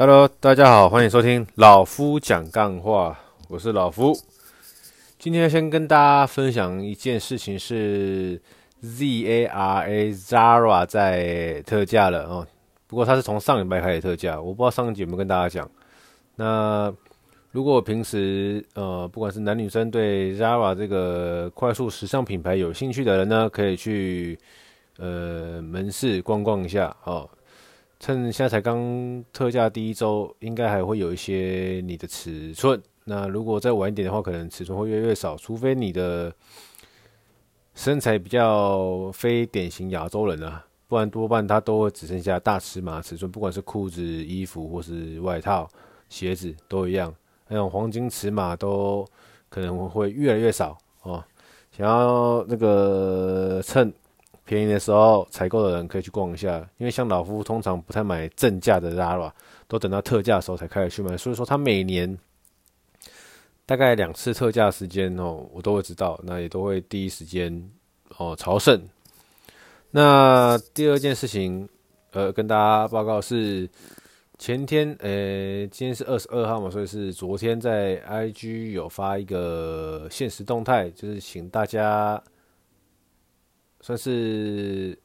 Hello，大家好，欢迎收听老夫讲干话，我是老夫。今天先跟大家分享一件事情，是 ZARA Zara 在特价了哦。不过它是从上礼拜开始特价，我不知道上一集有没有跟大家讲。那如果平时呃，不管是男女生对 Zara 这个快速时尚品牌有兴趣的人呢，可以去呃门市逛逛一下哦。趁现在才刚特价第一周，应该还会有一些你的尺寸。那如果再晚一点的话，可能尺寸会越来越少，除非你的身材比较非典型亚洲人啊，不然多半它都会只剩下大尺码尺寸，不管是裤子、衣服或是外套、鞋子都一样。那种黄金尺码都可能会越来越少哦。想要那个趁。便宜的时候采购的人可以去逛一下，因为像老夫通常不太买正价的 Zara，都等到特价的时候才开始去买。所以说他每年大概两次特价时间哦，我都会知道，那也都会第一时间哦朝圣。那第二件事情，呃，跟大家报告是前天，呃，今天是二十二号嘛，所以是昨天在 IG 有发一个限时动态，就是请大家。算是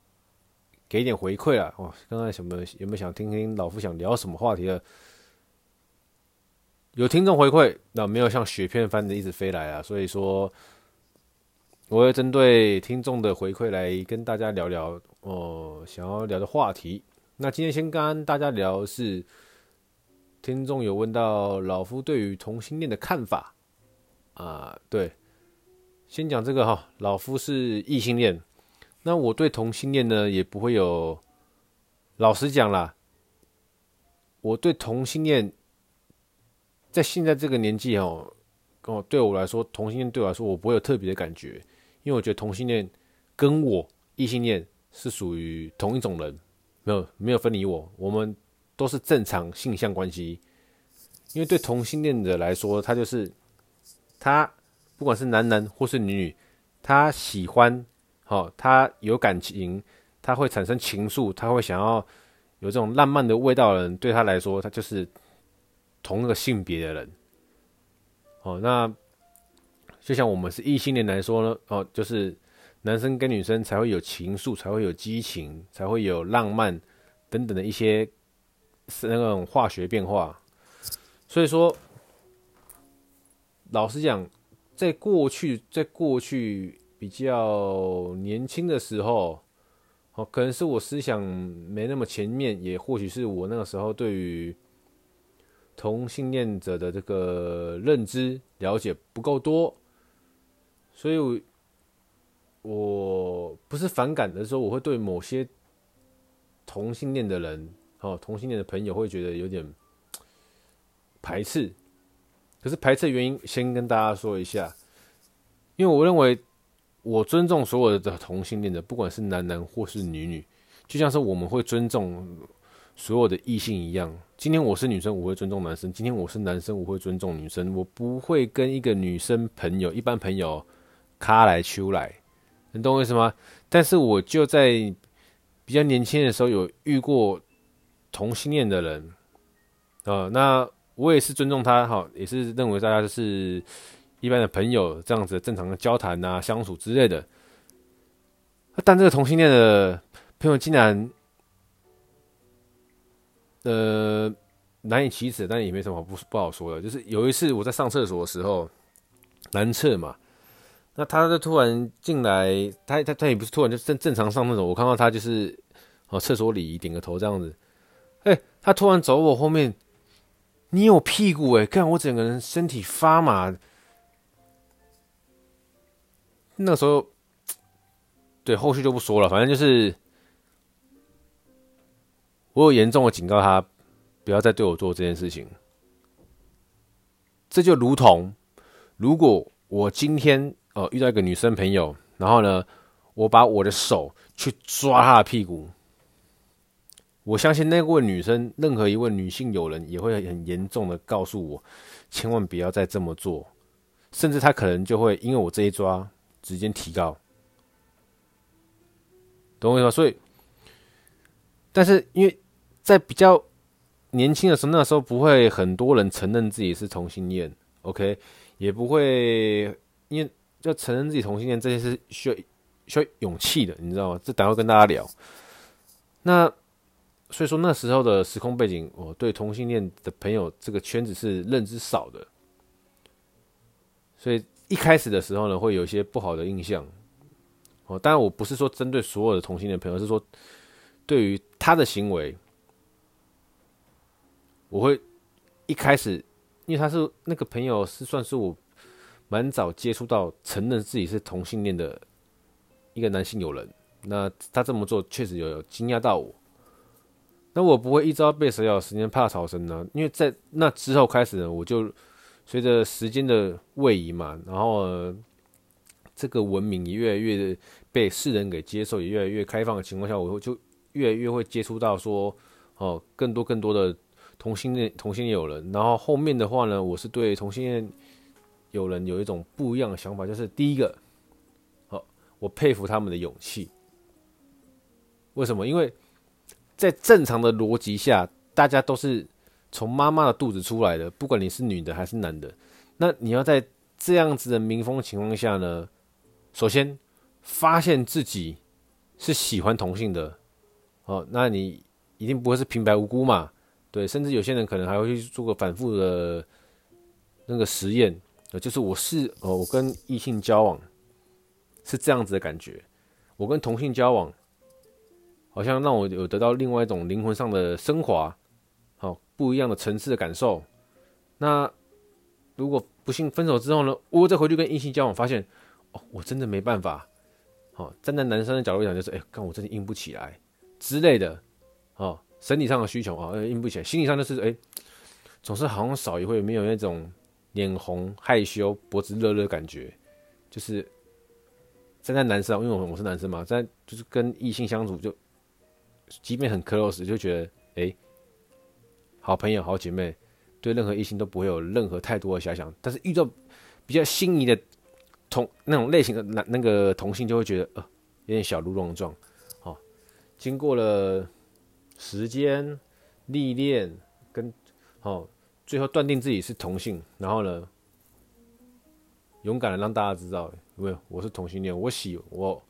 给点回馈了哇！刚刚什么有没有想听听老夫想聊什么话题的？有听众回馈，那没有像雪片般的一直飞来啊。所以说，我会针对听众的回馈来跟大家聊聊哦，想要聊的话题。那今天先跟大家聊是，听众有问到老夫对于同性恋的看法啊。对，先讲这个哈，老夫是异性恋。那我对同性恋呢，也不会有。老实讲啦，我对同性恋，在现在这个年纪哦，哦，对我来说，同性恋对我来说，我不会有特别的感觉，因为我觉得同性恋跟我异性恋是属于同一种人，没有没有分离我，我们都是正常性向关系。因为对同性恋者来说，他就是他不管是男男或是女女，他喜欢。好，他有感情，他会产生情愫，他会想要有这种浪漫的味道的人，对他来说，他就是同一个性别的人。哦，那就像我们是异性恋来说呢，哦，就是男生跟女生才会有情愫，才会有激情，才会有浪漫等等的一些是那种化学变化。所以说，老实讲，在过去，在过去。比较年轻的时候，哦，可能是我思想没那么前面，也或许是我那个时候对于同性恋者的这个认知了解不够多，所以我，我不是反感的时候，我会对某些同性恋的人，哦，同性恋的朋友会觉得有点排斥。可是排斥原因，先跟大家说一下，因为我认为。我尊重所有的同性恋的，不管是男男或是女女，就像是我们会尊重所有的异性一样。今天我是女生，我会尊重男生；今天我是男生，我会尊重女生。我不会跟一个女生朋友、一般朋友卡来秋来，你懂我意思吗？但是我就在比较年轻的时候有遇过同性恋的人，啊，那我也是尊重他，哈，也是认为大家就是。一般的朋友这样子正常的交谈啊、相处之类的，但这个同性恋的朋友竟然，呃，难以启齿，但也没什么不不好说的。就是有一次我在上厕所的时候，男厕嘛，那他就突然进来，他他他也不是突然，就正正常上厕所，我看到他就是哦厕所里点个头这样子，哎，他突然走我后面，你有屁股哎，看我整个人身体发麻。那个时候，对后续就不说了。反正就是，我有严重的警告他，不要再对我做这件事情。这就如同，如果我今天呃遇到一个女生朋友，然后呢，我把我的手去抓她的屁股，我相信那位女生，任何一位女性友人也会很严重的告诉我，千万不要再这么做，甚至她可能就会因为我这一抓。直接提高，懂我意思吗？所以，但是因为在比较年轻的时候，那时候不会很多人承认自己是同性恋，OK，也不会因为要承认自己同性恋这些是需要需要勇气的，你知道吗？这等会跟大家聊。那所以说那时候的时空背景，我对同性恋的朋友这个圈子是认知少的，所以一开始的时候呢，会有一些不好的印象。哦，当然我不是说针对所有的同性恋朋友，是说对于他的行为，我会一开始，因为他是那个朋友，是算是我蛮早接触到承认自己是同性恋的一个男性友人。那他这么做确实有有惊讶到我。那我不会一朝被蛇咬，十年怕草绳呢，因为在那之后开始呢，我就随着时间的位移嘛，然后。这个文明也越来越被世人给接受，也越来越开放的情况下，我就越来越会接触到说，哦，更多更多的同性恋同性恋友人。然后后面的话呢，我是对同性恋友人有一种不一样的想法，就是第一个，哦，我佩服他们的勇气。为什么？因为在正常的逻辑下，大家都是从妈妈的肚子出来的，不管你是女的还是男的，那你要在这样子的民风情况下呢？首先，发现自己是喜欢同性的，哦，那你一定不会是平白无故嘛？对，甚至有些人可能还会去做个反复的那个实验，呃，就是我是哦，我跟异性交往是这样子的感觉，我跟同性交往好像让我有得到另外一种灵魂上的升华，不一样的层次的感受。那如果不幸分手之后呢，我再回去跟异性交往，发现。哦，我真的没办法。好，站在男生的角度讲，就是哎，看我真的硬不起来之类的。哦，身体上的需求啊，硬不起来。心理上就是哎，总是好像少一会没有那种脸红害羞、脖子热热的感觉。就是站在男生，因为我我是男生嘛，在就是跟异性相处，就即便很 close，就觉得哎，好朋友、好姐妹，对任何异性都不会有任何太多的遐想。但是遇到比较心仪的。同那种类型的男那个同性就会觉得呃有点小鹿乱撞，好，经过了时间历练跟好，最后断定自己是同性，然后呢，勇敢的让大家知道，因为我是同性恋，我喜我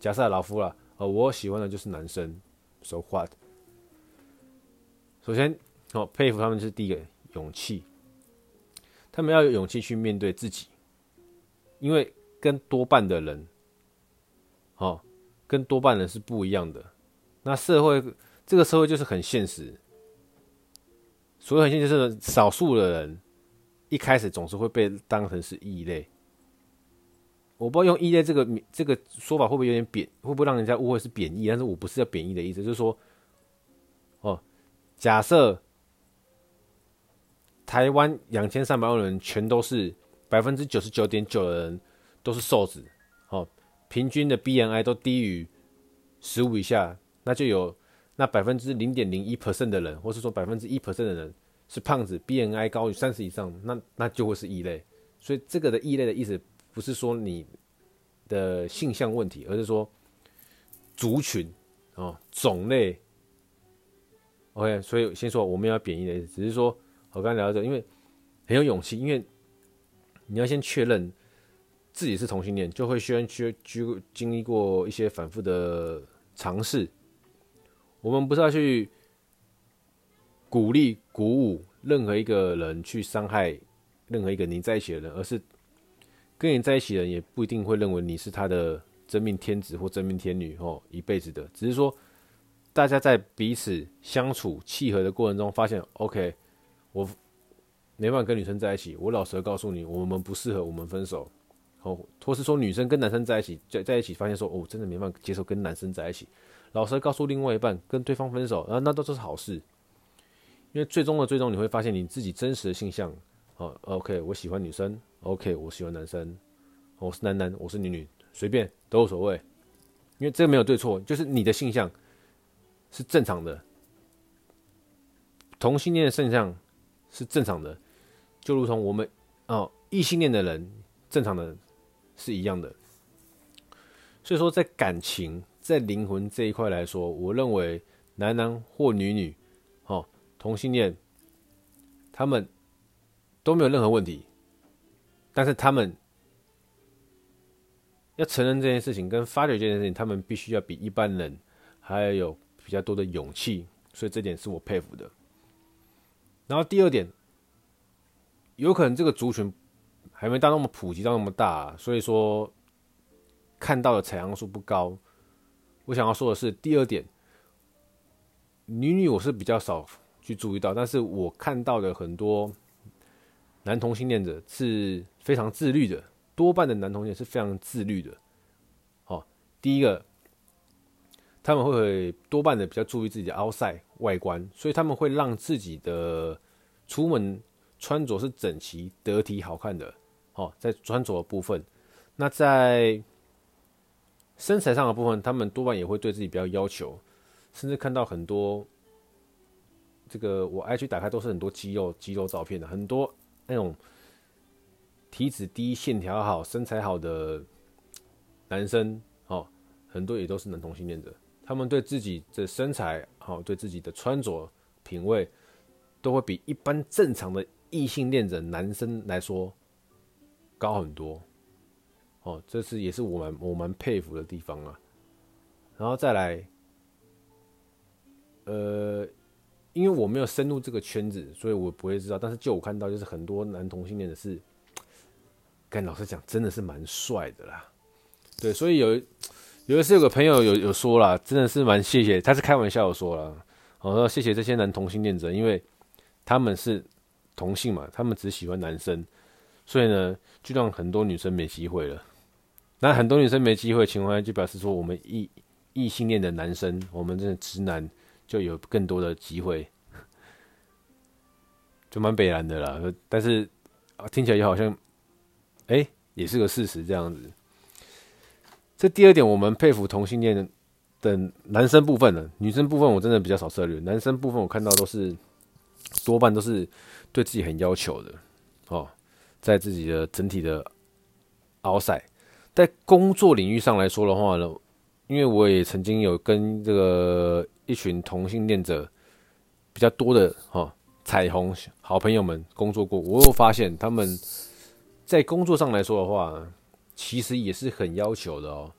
假设老夫了，呃，我喜欢的就是男生，so what？首先，好佩服他们是第一个勇气，他们要有勇气去面对自己。因为跟多半的人，哦，跟多半人是不一样的。那社会这个社会就是很现实，所以很现实是少数的人一开始总是会被当成是异类。我不知道用异类这个这个说法会不会有点贬，会不会让人家误会是贬义？但是我不是要贬义的意思，就是说，哦，假设台湾两千三百万人全都是。百分之九十九点九的人都是瘦子，哦，平均的 BMI 都低于十五以下，那就有那百分之零点零一 percent 的人，或是说百分之一 percent 的人是胖子，BMI 高于三十以上，那那就会是异类。所以这个的异类的意思不是说你的性向问题，而是说族群哦，种类。OK，所以先说我们要贬义的意思，只是说我刚才聊到这，因为很有勇气，因为。你要先确认自己是同性恋，就会先去去经历过一些反复的尝试。我们不是要去鼓励、鼓舞任何一个人去伤害任何一个你在一起的人，而是跟你在一起的人也不一定会认为你是他的真命天子或真命天女哦，一辈子的。只是说大家在彼此相处契合的过程中，发现 OK，我。没办法跟女生在一起，我老实的告诉你，我们不适合，我们分手。哦，或是说女生跟男生在一起，在在一起发现说，哦，真的没办法接受跟男生在一起，老实告诉另外一半，跟对方分手，啊，那都是好事。因为最终的最终，你会发现你自己真实的性向。哦，OK，我喜欢女生，OK，我喜欢男生，我是男男，我是女女，随便都无所谓。因为这个没有对错，就是你的性向是正常的，同性恋的性向是正常的。就如同我们哦，异性恋的人正常的是一样的，所以说在感情、在灵魂这一块来说，我认为男男或女女，哦，同性恋，他们都没有任何问题，但是他们要承认这件事情，跟发觉这件事情，他们必须要比一般人还要有比较多的勇气，所以这点是我佩服的。然后第二点，有可能这个族群还没到那么普及到那么大，所以说看到的采样数不高。我想要说的是，第二点，女女我是比较少去注意到，但是我看到的很多男同性恋者是非常自律的，多半的男同性恋是非常自律的。好，第一个，他们会多半的比较注意自己的 outside 外观，所以他们会让自己的出门穿着是整齐、得体、好看的。好，在穿着的部分，那在身材上的部分，他们多半也会对自己比较要求，甚至看到很多这个我 IG 打开都是很多肌肉肌肉照片的，很多那种体脂低、线条好、身材好的男生，哦，很多也都是男同性恋者，他们对自己的身材好，对自己的穿着品味，都会比一般正常的异性恋者男生来说高很多。哦，这是也是我蛮我蛮佩服的地方啊。然后再来，呃，因为我没有深入这个圈子，所以我不会知道。但是就我看到，就是很多男同性恋的是，跟老实讲，真的是蛮帅的啦。对，所以有有一次有个朋友有有说啦，真的是蛮谢谢，他是开玩笑说啦，我说谢谢这些男同性恋者，因为他们是同性嘛，他们只喜欢男生，所以呢，就让很多女生没机会了。那很多女生没机会的情况下，就表示说我们异异性恋的男生，我们这个直男就有更多的机会，就蛮北然的啦。但是听起来也好像，哎、也是个事实这样子。这第二点，我们佩服同性恋的男生部分呢，女生部分我真的比较少涉猎。男生部分我看到都是多半都是对自己很要求的哦，在自己的整体的奥赛。在工作领域上来说的话呢，因为我也曾经有跟这个一群同性恋者比较多的哈彩虹好朋友们工作过，我有发现他们在工作上来说的话，其实也是很要求的哦，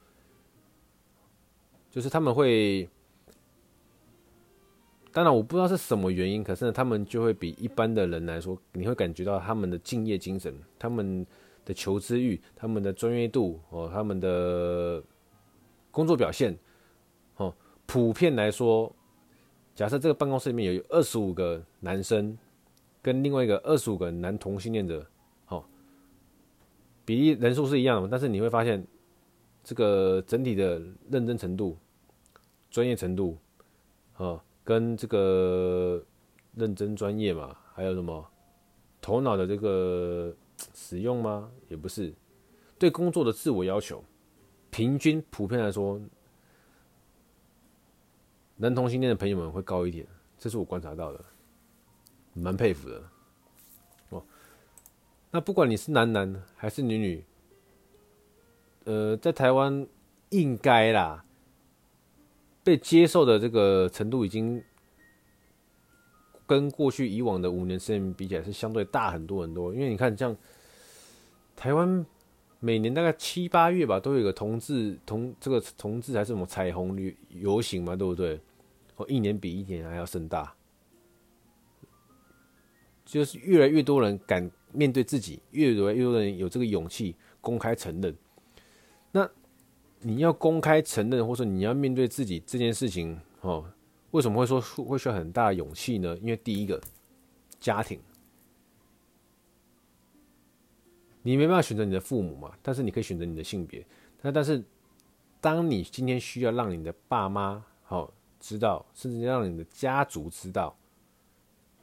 就是他们会，当然我不知道是什么原因，可是呢，他们就会比一般的人来说，你会感觉到他们的敬业精神，他们。的求知欲，他们的专业度哦，他们的工作表现哦，普遍来说，假设这个办公室里面有二十五个男生，跟另外一个二十五个男同性恋者，比例人数是一样的，但是你会发现，这个整体的认真程度、专业程度，啊，跟这个认真专业嘛，还有什么头脑的这个。使用吗？也不是，对工作的自我要求，平均普遍来说，男同性恋的朋友们会高一点，这是我观察到的，蛮佩服的。那不管你是男男还是女女，呃，在台湾应该啦，被接受的这个程度已经。跟过去以往的五年时间比起来，是相对大很多很多。因为你看，像台湾每年大概七八月吧，都有一个同志同这个同志还是什么彩虹旅游行嘛，对不对？哦，一年比一年还要盛大，就是越来越多人敢面对自己，越来越多人有这个勇气公开承认。那你要公开承认，或者你要面对自己这件事情，哦。为什么会说会需要很大的勇气呢？因为第一个，家庭，你没办法选择你的父母嘛，但是你可以选择你的性别。那但是，当你今天需要让你的爸妈好知道，甚至让你的家族知道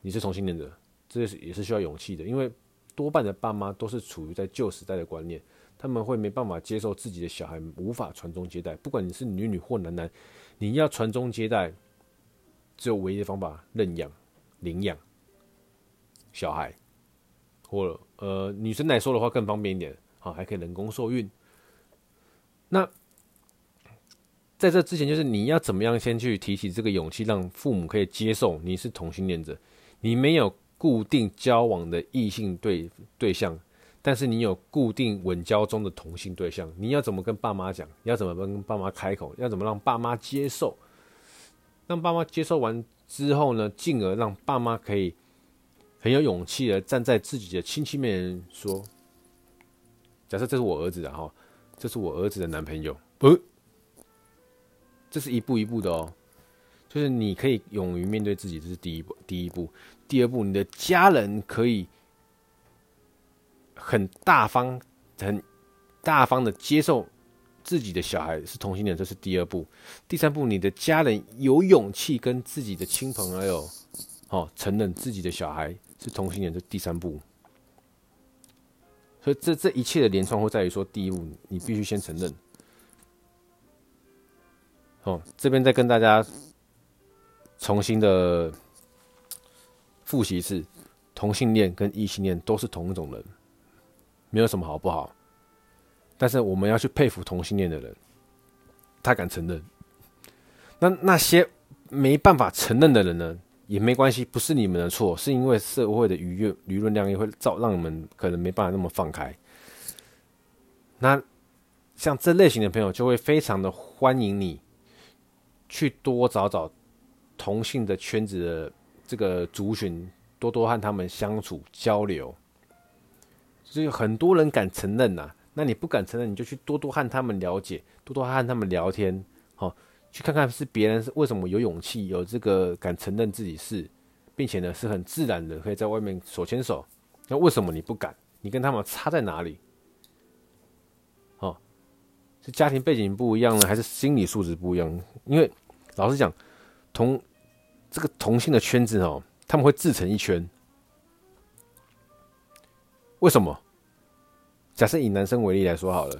你是同性恋者，这是也是需要勇气的。因为多半的爸妈都是处于在旧时代的观念，他们会没办法接受自己的小孩无法传宗接代。不管你是女女或男男，你要传宗接代。只有唯一的方法，认养、领养小孩，或者呃女生来说的话更方便一点，好，还可以人工受孕。那在这之前，就是你要怎么样先去提起这个勇气，让父母可以接受你是同性恋者。你没有固定交往的异性对对象，但是你有固定稳交中的同性对象。你要怎么跟爸妈讲？你要怎么跟爸妈开口？要怎么让爸妈接受？让爸妈接受完之后呢，进而让爸妈可以很有勇气的站在自己的亲戚面前说：“假设这是我儿子的哈，这是我儿子的男朋友。”不。这是一步一步的哦，就是你可以勇于面对自己，这是第一步。第一步，第二步，你的家人可以很大方、很大方的接受自己的小孩是同性恋，这是第二步。第三步，你的家人有勇气跟自己的亲朋好友哦承认自己的小孩是同性恋，这是第三步。所以这这一切的连串会在于说，第一步你必须先承认。哦，这边再跟大家重新的复习一次：同性恋跟异性恋都是同一种人，没有什么好不好。但是我们要去佩服同性恋的人，他敢承认。那那些没办法承认的人呢，也没关系，不是你们的错，是因为社会的舆论舆论量也会造让你们可能没办法那么放开。那像这类型的朋友就会非常的欢迎你。去多找找同性的圈子的这个族群，多多和他们相处交流。所以很多人敢承认呐，那你不敢承认，你就去多多和他们了解，多多和他们聊天，好，去看看是别人是为什么有勇气，有这个敢承认自己是，并且呢是很自然的可以在外面手牵手。那为什么你不敢？你跟他们差在哪里？哦是家庭背景不一样呢，还是心理素质不一样？因为老实讲，同这个同性的圈子哦，他们会自成一圈。为什么？假设以男生为例来说好了，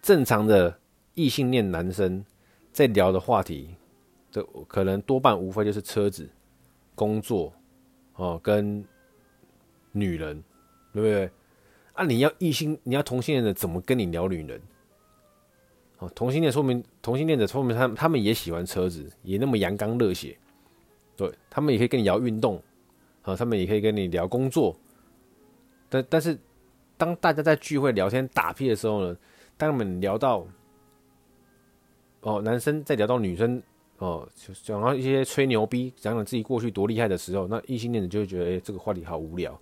正常的异性恋男生在聊的话题，这可能多半无非就是车子、工作哦，跟女人，对不对？啊，你要异性，你要同性恋的怎么跟你聊女人？哦，同性恋说明同性恋者说明他他们也喜欢车子，也那么阳刚热血，对，他们也可以跟你聊运动，啊，他们也可以跟你聊工作，但但是当大家在聚会聊天打屁的时候呢，当他们聊到哦，男生在聊到女生哦，讲到一些吹牛逼，讲讲自己过去多厉害的时候，那异性恋者就会觉得，哎、这个话题好无聊，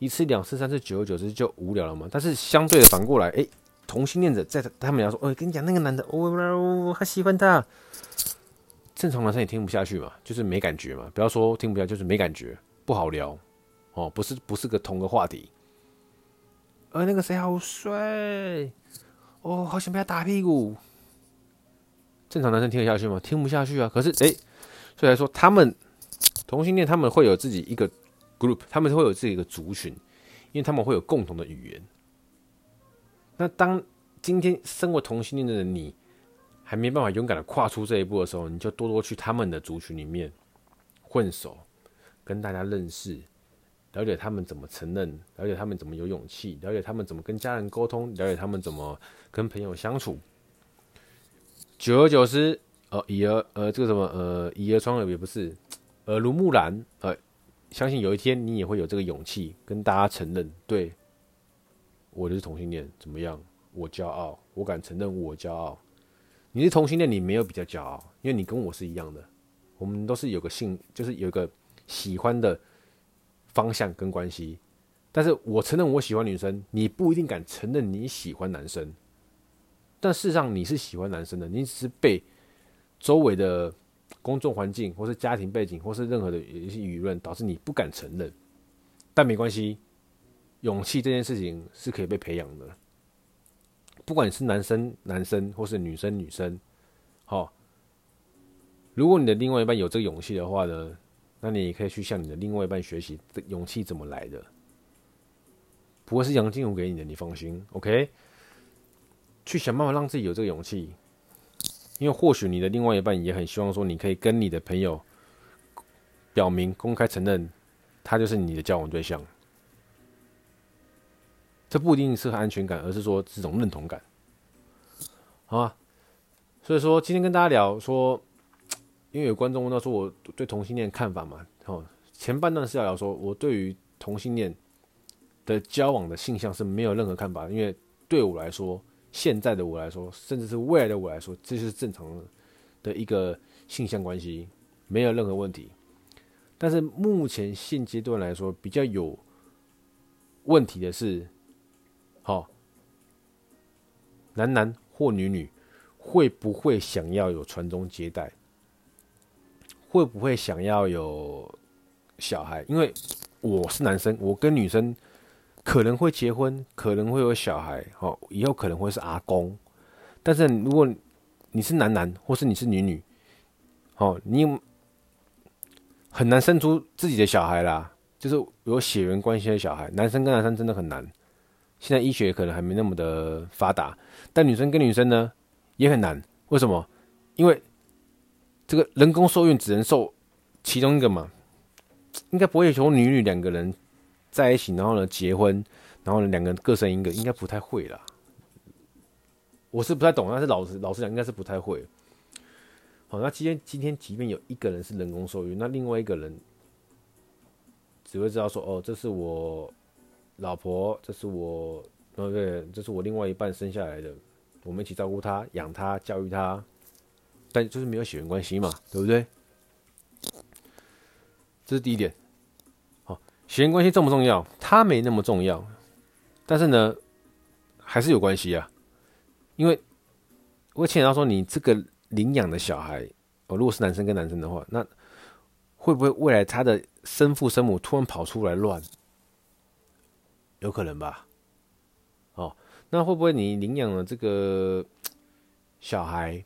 一次两次三次久而久之就无聊了嘛。但是相对的反过来，哎、同性恋者在他们聊说：“我、哦、跟你讲，那个男的，我、哦、我还喜欢他。”正常男生也听不下去嘛，就是没感觉嘛。不要说听不下，就是没感觉，不好聊哦。不是不是个同个话题。呃，那个谁好帅哦，好想被他打屁股。正常男生听得下去吗？听不下去啊。可是哎、所以来说，他们同性恋他们会有自己一个 group，他们会有自己一个族群，因为他们会有共同的语言。那当今天身为同性恋的，你还没办法勇敢的跨出这一步的时候，你就多多去他们的族群里面混熟，跟大家认识，了解他们怎么承认，了解他们怎么有勇气，了解他们怎么跟家人沟通，了解他们怎么跟朋友相处。久而久之，呃，以讹呃这个什么呃以讹传讹也不是，耳濡目染，呃，相信有一天你也会有这个勇气跟大家承认，对。我就是同性恋，怎么样？我骄傲，我敢承认我骄傲。你是同性恋，你没有比较骄傲，因为你跟我是一样的，我们都是有个性，就是有一个喜欢的方向跟关系。但是我承认我喜欢女生，你不一定敢承认你喜欢男生。但事实上你是喜欢男生的，你只是被周围的公众环境，或是家庭背景，或是任何的一些舆论导致你不敢承认。但没关系。勇气这件事情是可以被培养的，不管你是男生男生或是女生女生，好，如果你的另外一半有这个勇气的话呢，那你也可以去向你的另外一半学习，这勇气怎么来的，不会是杨金龙给你的，你放心，OK，去想办法让自己有这个勇气，因为或许你的另外一半也很希望说，你可以跟你的朋友表明、公开承认，他就是你的交往对象。这不一定是安全感，而是说这种认同感，好吧？所以说今天跟大家聊说，因为有观众问到说我对同性恋看法嘛，哦，前半段是要聊说我对于同性恋的交往的性向是没有任何看法，因为对我来说，现在的我来说，甚至是未来的我来说，这就是正常的一个性向关系，没有任何问题。但是目前现阶段来说，比较有问题的是，好，男男或女女会不会想要有传宗接代？会不会想要有小孩？因为我是男生，我跟女生可能会结婚，可能会有小孩，哦，以后可能会是阿公。但是如果你是男男，或是你是女女，哦，你很难生出自己的小孩啦，就是有血缘关系的小孩。男生跟男生真的很难。现在医学可能还没那么的发达，但女生跟女生呢也很难。为什么？因为这个人工受孕只能受其中一个嘛，应该不会有女女两个人在一起，然后呢结婚，然后呢两个人各生一个，应该不太会啦。我是不太懂，但是老实老实讲，应该是不太会。好，那今天今天即便有一个人是人工受孕，那另外一个人只会知道说，哦，这是我老婆，这是我，对对，这是我另外一半生下来的，我们一起照顾他、养他、教育他。但就是没有血缘关系嘛，对不对？这是第一点。好，血缘关系重不重要？它没那么重要，但是呢，还是有关系啊。因为我牵扯到说，你这个领养的小孩，哦，如果是男生跟男生的话，那会不会未来他的生父生母突然跑出来乱？有可能吧。哦，那会不会你领养了这个小孩？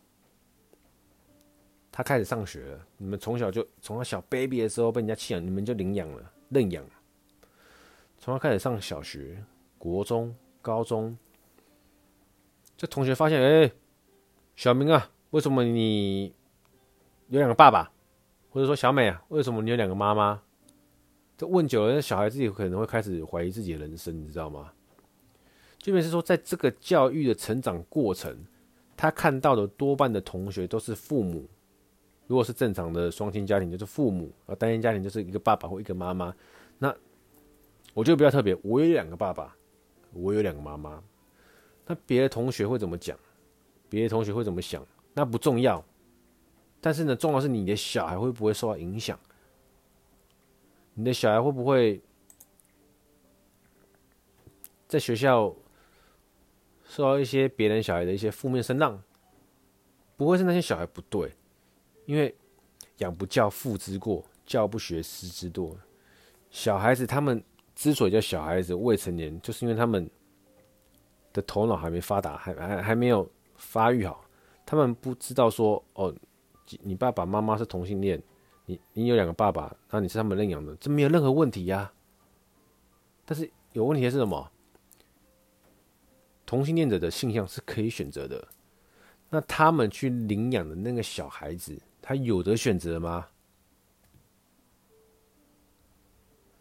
他开始上学了，你们从小就从他小 baby 的时候被人家弃养，你们就领养了、认养。从他开始上小学、国中、高中，这同学发现，哎，小明啊，为什么你有两个爸爸？或者说小美啊，为什么你有两个妈妈？这问久了，那小孩自己可能会开始怀疑自己的人生，你知道吗？就变成是说，在这个教育的成长过程，他看到的多半的同学都是父母。如果是正常的双亲家庭，就是父母；而单亲家庭就是一个爸爸或一个妈妈。那我觉得比较特别，我有两个爸爸，我有两个妈妈。那别的同学会怎么讲？别的同学会怎么想？那不重要。但是呢，重要是你的小孩会不会受到影响？你的小孩会不会在学校受到一些别人小孩的一些负面声浪？不会是那些小孩不对。因为养不教，父之过；教不学，师之惰。小孩子他们之所以叫小孩子、未成年，就是因为他们的头脑还没发达，还还还没有发育好。他们不知道说，哦，你爸爸妈妈是同性恋，你你有两个爸爸，那你是他们认养的，这没有任何问题呀、但是有问题的是什么？同性恋者的性向是可以选择的，那他们去领养的那个小孩子。他有得选择吗？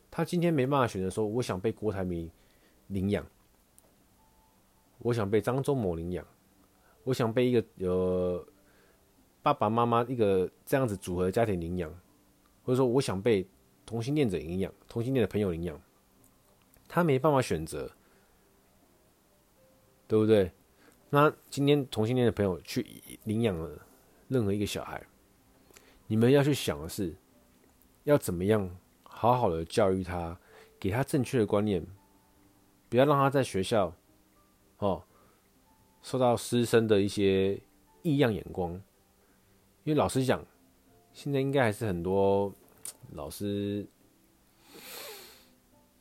他今天没办法选择说，我想被郭台铭领养，我想被张忠谋领养，我想被一个有爸爸妈妈一个这样子组合的家庭领养，或者说我想被同性恋者领养，同性恋的朋友领养，他没办法选择，对不对？那今天同性恋的朋友去领养了任何一个小孩。你们要去想的是，要怎么样好好的教育他，给他正确的观念，不要让他在学校，哦，受到师生的一些异样眼光。因为老实讲，现在应该还是很多老师，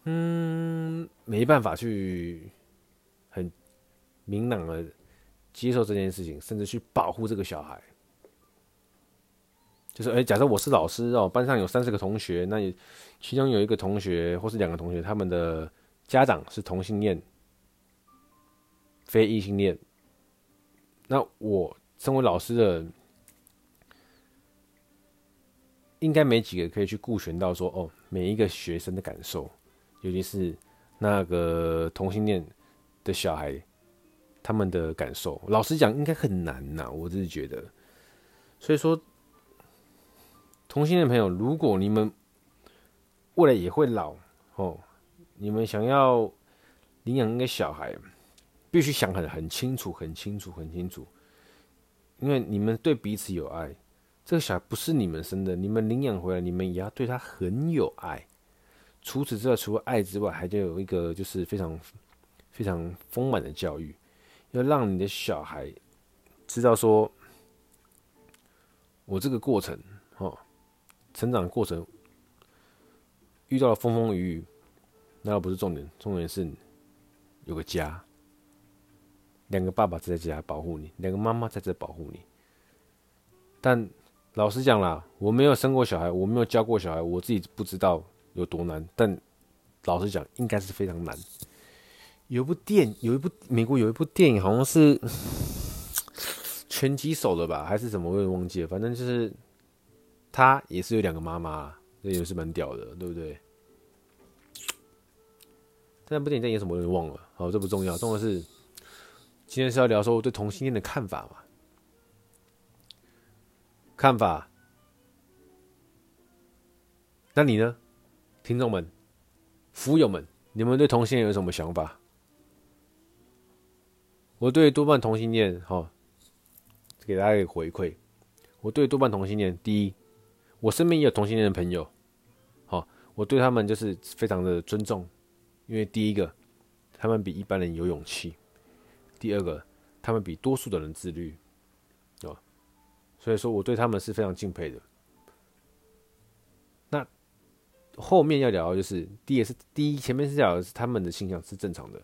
嗯，没办法去很明朗的接受这件事情，甚至去保护这个小孩。就是，哎，假设我是老师哦，班上有三十个同学，那也其中有一个同学或是两个同学，他们的家长是同性恋、非异性恋，那我身为老师的，应该没几个可以去顾全到说，哦，每一个学生的感受，尤其是那个同性恋的小孩他们的感受。老实讲，应该很难呐，我自己觉得。所以说，同性恋朋友，如果你们未来也会老哦，你们想要领养一个小孩，必须想很很清楚，很清楚，很清楚，因为你们对彼此有爱。这个小孩不是你们生的，你们领养回来，你们也要对他很有爱。除此之外，除了爱之外，还得有一个就是非常非常丰满的教育，要让你的小孩知道说，我这个过程，哈，成长的过程遇到了风风雨雨，那不是重点，重点是有个家，两个爸爸在家保护你，两个妈妈在这保护你，但。老实讲啦，我没有生过小孩，我没有教过小孩，我自己不知道有多难。但老实讲，应该是非常难。有一部电，有一部美国有一部电影，好像是 拳击手的吧，还是什么？我也忘记了。反正就是他也是有两个妈妈，这也是蛮屌的，对不对？那部电影在演什么？我有点忘了。好，这不重要，重要的是今天是要聊说我对同性恋的看法嘛。看法？那你呢，听众们、福友们，你们对同性恋有什么想法？我对多半同性恋，哈，给大家一个回馈。我对多半同性恋，第一，我身边也有同性恋的朋友，好，我对他们就是非常的尊重，因为第一个，他们比一般人有勇气；第二个，他们比多数的人自律。所以说，我对他们是非常敬佩的。那后面要聊的就是，第一是第一，前面是聊的是他们的性向是正常的。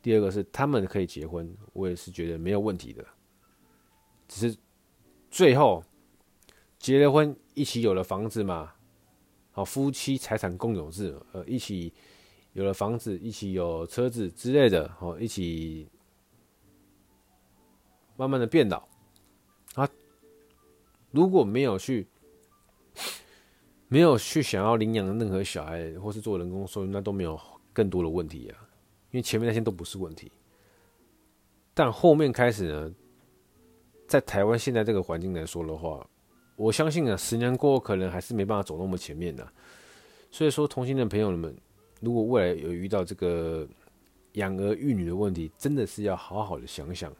第二个是他们可以结婚，我也是觉得没有问题的。只是最后结了婚，一起有了房子嘛，好，夫妻财产共有制，呃，一起有了房子，一起有车子之类的，好，一起慢慢的变老。如果没有去，没有去想要领养任何小孩，或是做人工受孕，那都没有更多的问题啊。因为前面那些都不是问题，但后面开始呢，在台湾现在这个环境来说的话，我相信啊，十年过后可能还是没办法走那么前面的。所以说，同性恋朋友们，如果未来有遇到这个养儿育女的问题，真的是要好好的想想。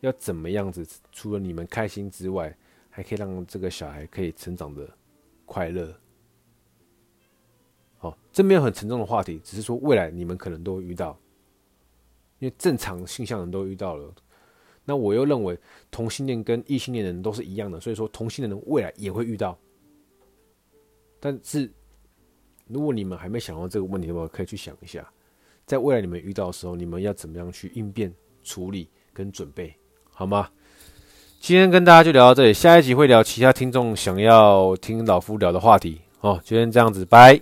要怎么样子？除了你们开心之外，还可以让这个小孩可以成长的快乐。好，这没有很沉重的话题，只是说未来你们可能都会遇到，因为正常性向人都遇到了。那我又认为同性恋跟异性恋人都是一样的，所以说同性恋人未来也会遇到。但是如果你们还没想到这个问题的话，可以去想一下，在未来你们遇到的时候，你们要怎么样去应变、处理跟准备。好吗？今天跟大家就聊到这里，下一集会聊其他听众想要听老夫聊的话题哦。就先这样子，拜。